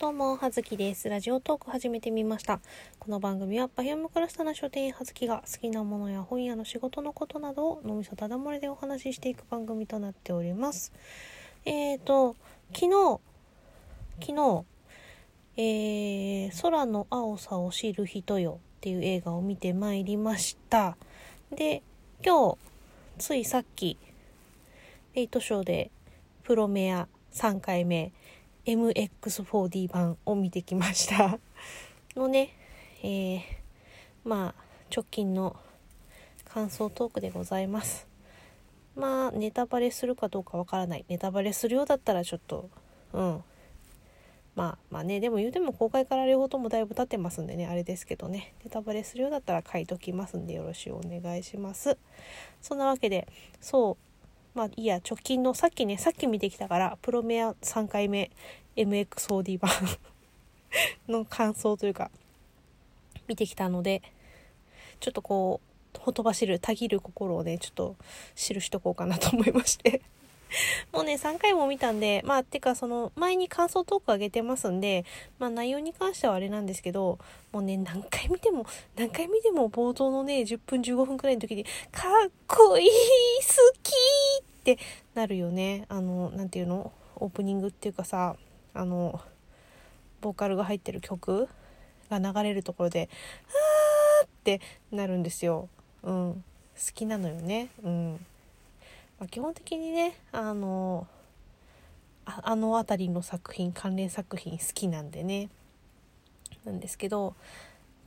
どうも、はずきです。ラジオトーク始めてみました。この番組は、バヒムクラスターの書店員はずきが好きなものや本屋の仕事のことなどを脳みそただ漏れでお話ししていく番組となっております。えーと、昨日、昨日、えー、空の青さを知る人よっていう映画を見てまいりました。で、今日、ついさっき、レイトショーでプロメア3回目 MX4D 版を見てきました。のね、えー、まあ直近の感想トークでございます。まあネタバレするかどうかわからない。ネタバレするようだったらちょっとうん。まあまあねでも言うても公開から両方ともだいぶ経ってますんでねあれですけどね。ネタバレするようだったら書いときますんでよろしくお願いします。そんなわけでそうまあいいや直近のさっきねさっき見てきたからプロメア3回目 MX4D 版の感想というか見てきたのでちょっとこうほとばしるたぎる心をねちょっと記しとこうかなと思いまして。もうね3回も見たんでまあてかその前に感想トーク上げてますんでまあ内容に関してはあれなんですけどもうね何回見ても何回見ても冒頭のね10分15分くらいの時にかっこいい好きってなるよね。あの何ていうの？オープニングっていうかさあのボーカルが入ってる曲が流れるところで「あー」ってなるんですよ。うん、好きなのよね。うん。まあ、基本的にねあのあの辺りの作品関連作品好きなんでね。なんですけど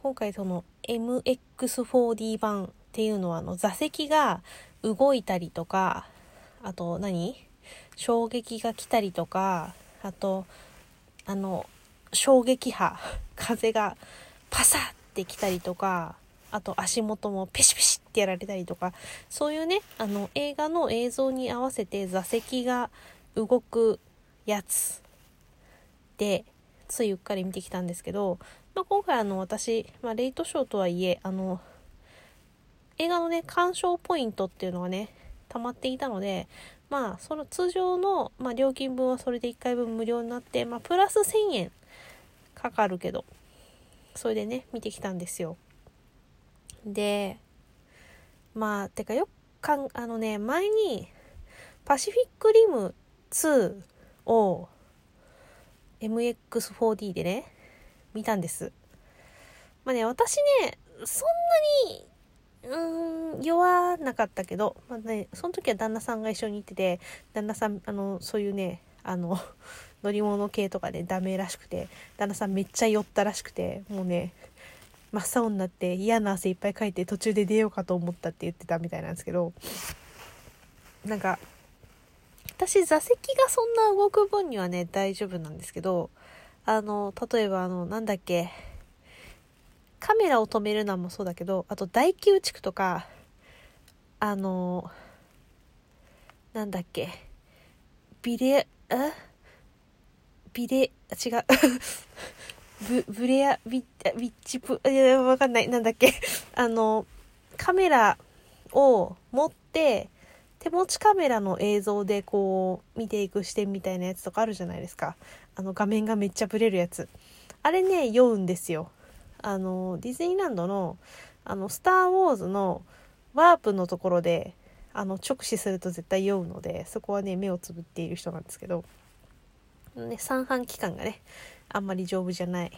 今回その MX4D 版っていうのはあの座席が動いたりとかあと何？衝撃が来たりとかあとあの衝撃波 風がパサッて来たりとかあと足元もペシペシってやられたりとかそういうねあの映画の映像に合わせて座席が動くやつでついうっかり見てきたんですけど、まあ、今回あの私、まあ、レイトショーとはいえあの映画のね鑑賞ポイントっていうのがね溜まっていたのでまあその通常の、まあ、料金分はそれで1回分無料になって、まあ、プラス1000円かかるけどそれでね見てきたんですよ。でまあてかよくかんあのね前にパシフィックリム2を MX4D でね見たんです。まあね私ねそんなに酔わなかったけど、まあね、その時は旦那さんが一緒に行ってて旦那さんあのそういうねあの 乗り物系とかでダメらしくて旦那さんめっちゃ酔ったらしくてもうね真っ青になって嫌な汗いっぱいかいて途中で出ようかと思ったって言ってたみたいなんですけどなんか私座席がそんな動く分にはね大丈夫なんですけどあの例えばあのなんだっけカメラを止めるのもそうだけどあと大宮地区とかあのなんだっけ。ビレあビレ違う。ブブレアビッビッチプいやわかんない。なんだっけ。あのカメラを持って手持ちカメラの映像でこう見ていく視点みたいなやつとかあるじゃないですか。あの画面がめっちゃブレるやつ。あれね酔うんですよ。あのディズニーランドの「あのスター・ウォーズ」のワープのところであの直視すると絶対酔うのでそこはね目をつぶっている人なんですけど、ね、三半規管がねあんまり丈夫じゃない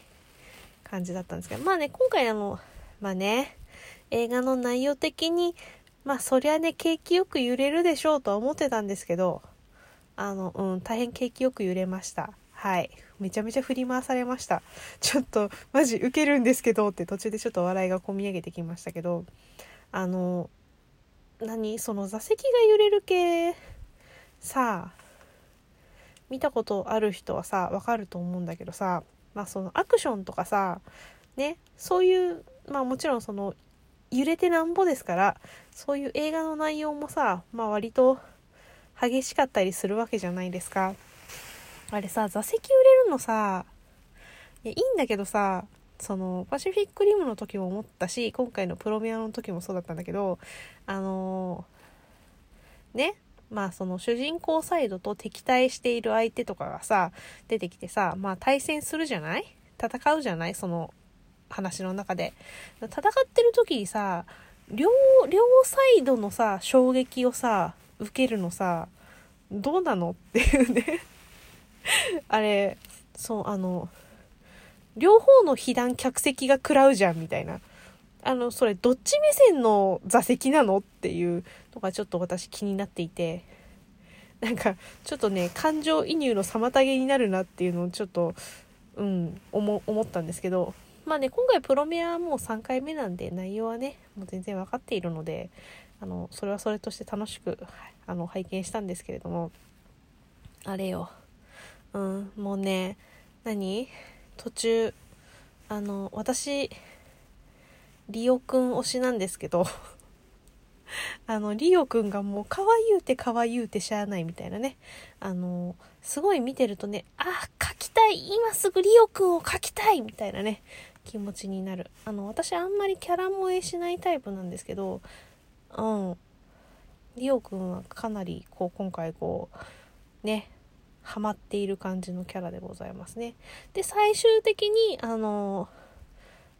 感じだったんですけどまあね今回あのまあね映画の内容的にまあそりゃね景気よく揺れるでしょうとは思ってたんですけどあのうん大変景気よく揺れました。はい。めちゃめちゃ振り回されました。ちょっとマジウケるんですけどって途中でちょっと笑いがこみ上げてきましたけどあの何その座席が揺れる系さあ見たことある人はさわかると思うんだけどさまあそのアクションとかさねそういうまあもちろんその揺れてなんぼですからそういう映画の内容もさまあ割と激しかったりするわけじゃないですか。あれさ座席揺れるのさいやいいんだけどさそのパシフィックリムの時も思ったし今回のプロメアの時もそうだったんだけどあのーねまあその主人公サイドと敵対している相手とかがさ、出てきてさ、まあ対戦するじゃない？戦うじゃない？その話の中で。戦ってる時にさ、両、両サイドのさ、衝撃をさ、受けるのさ、どうなの？っていうね。あれ、そう、あの、両方の被弾客席が食らうじゃんみたいな。あの、それどっち目線の座席なのっていうのがちょっと私気になっていて、なんかちょっとね、感情移入の妨げになるなっていうのをちょっと、うん、思思ったんですけど、まあね、今回プロメアはもう3回目なんで内容はね、もう全然分かっているので、あの、それはそれとして楽しく、あの、拝見したんですけれども、あれよ。うん、もうね、何？途中、あの、私、リオくん推しなんですけど あの、リオくんがもう可愛いうて可愛いうてしゃあないみたいなね。あの、すごい見てるとね、あ、描きたい今すぐリオくんを描きたいみたいなね、気持ちになる。あの、私あんまりキャラ萌えしないタイプなんですけど、うん。リオくんはかなり、こう、今回こう、ね、ハマっている感じのキャラでございますね。で、最終的に、あの、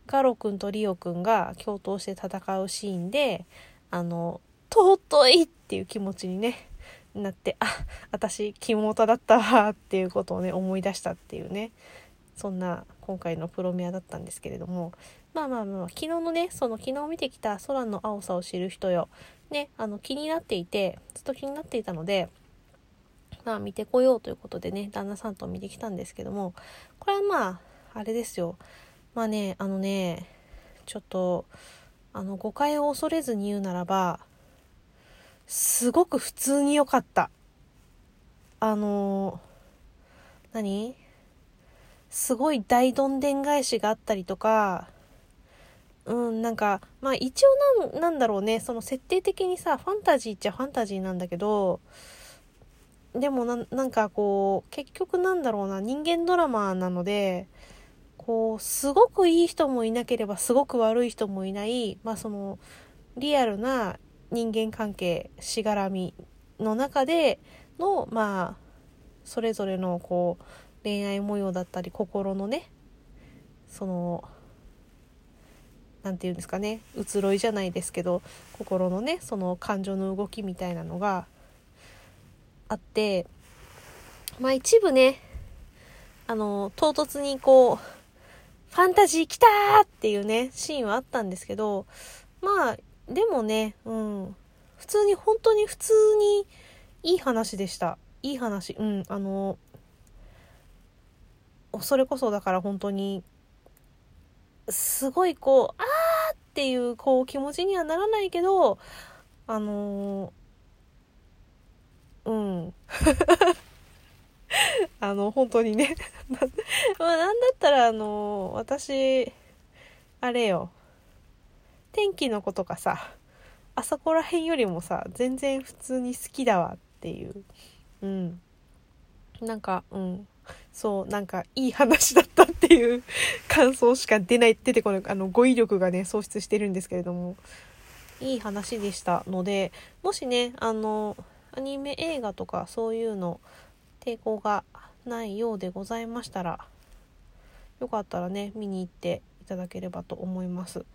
ガロくんとリオくんが共闘して戦うシーンで、あの、尊いっていう気持ちにね、なって、あ、私、キモタだったわっていうことをね、思い出したっていうね、そんな今回のプロメアだったんですけれども、まあまあまあ、昨日のね、その昨日見てきた空の青さを知る人よ、ね、あの気になっていて、ずっと気になっていたので、まあ見てこようということでね、旦那さんと見てきたんですけども、これはまあ、あれですよ。まあね、あのね、ちょっと、あの、誤解を恐れずに言うならば、すごく普通に良かった。あの、何？すごい大どんでん返しがあったりとか、うん、なんか、まあ一応なん、なんだろうね、その設定的にさ、ファンタジーっちゃファンタジーなんだけど、でもななんかこう結局なんだろうな人間ドラマなのでこうすごくいい人もいなければすごく悪い人もいないまあそのリアルな人間関係しがらみの中でのまあそれぞれのこう恋愛模様だったり心のねその何て言うんですかね移ろいじゃないですけど心のねその感情の動きみたいなのがあって、まあ一部ね、あの、唐突にこう、ファンタジー来たーっていうね、シーンはあったんですけど、まあ、でもね、うん、普通に、本当に普通にいい話でした。いい話。うん、あの、それこそだから本当に、すごいこう、あーっていうこう気持ちにはならないけど、あのーうん。あの、本当にね まあ、なんだったら、あの、私、あれよ。天気の子とかさ、あそこら辺よりもさ、全然普通に好きだわっていう。うん。なんか、うん。そう、なんか、いい話だったっていう 感想しか出ない、出てこない、あの、語彙力がね、喪失してるんですけれども、いい話でしたので、もしね、あの、アニメ映画とかそういうの抵抗がないようでございましたらよかったらね見に行っていただければと思います。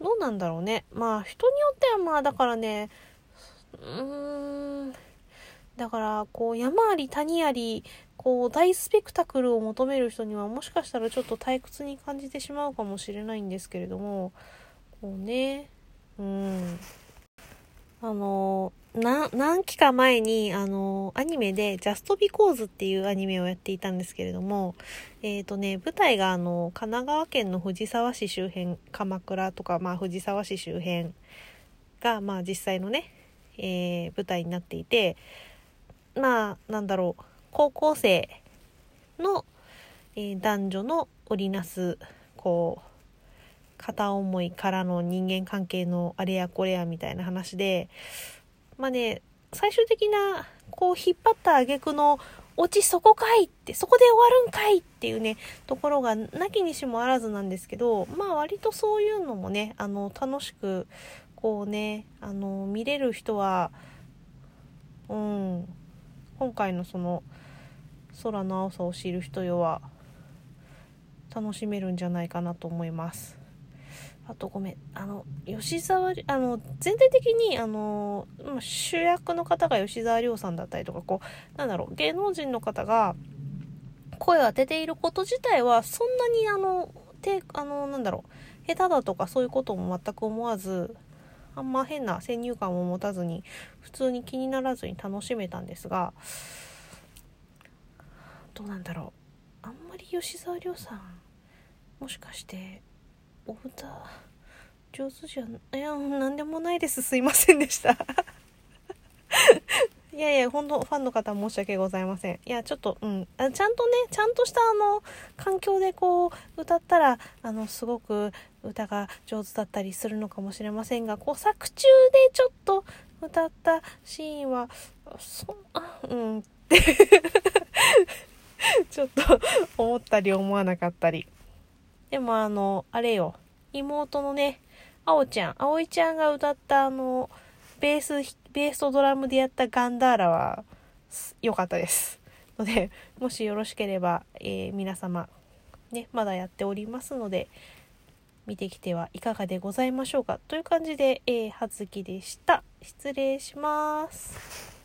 どうなんだろうね。まあ人によってはまあだからねうーん。だからこう山あり谷ありこう大スペクタクルを求める人にはもしかしたらちょっと退屈に感じてしまうかもしれないんですけれどもこうね。うん。あのな、何期か前に、あの、アニメで、ジャストビコーズっていうアニメをやっていたんですけれども、えっ、ー、とね、舞台が、あの、神奈川県の藤沢市周辺、鎌倉とか、まあ、藤沢市周辺が、まあ、実際のね、えー、舞台になっていて、まあ、なんだろう、高校生の、えー、男女の織りなす、こう、片思いからの人間関係のあれやこれやみたいな話で、まあね、最終的な、こう引っ張った挙句の、落ちそこかいって、そこで終わるんかいっていうね、ところがなきにしもあらずなんですけど、まあ割とそういうのもね、あの、楽しく、こうね、あの、見れる人は、うん今回のその空の青さを知る人よは楽しめるんじゃないかなと思います。あとごめんあの吉沢あの全体的にあの主役の方が吉沢亮さんだったりとかこうなんだろう芸能人の方が声を当てていること自体はそんなにあのてあのなんだろう下手だとかそういうことも全く思わずあんま変な先入観を持たずに普通に気にならずに楽しめたんですがどうなんだろうあんまり吉沢亮さんもしかしてお歌上手じゃんいや何でもないですすいませんでした いやいや、本当ファンの方申し訳ございません。いや、ちょっと、うん。あちゃんとね、ちゃんとしたあの、環境でこう、歌ったら、あの、すごく歌が上手だったりするのかもしれませんが、こう、作中でちょっと歌ったシーンは、そ、あ、うんって ちょっと思ったり思わなかったり。でもあの、あれよ、妹のね、あおちゃん、あおいちゃんが歌ったあの、ベース、ベースとドラムでやったガンダーラは良かったです。ので、もしよろしければ、えー、皆様、ね、まだやっておりますので、見てきてはいかがでございましょうかという感じで、えー、はずきでした。失礼します。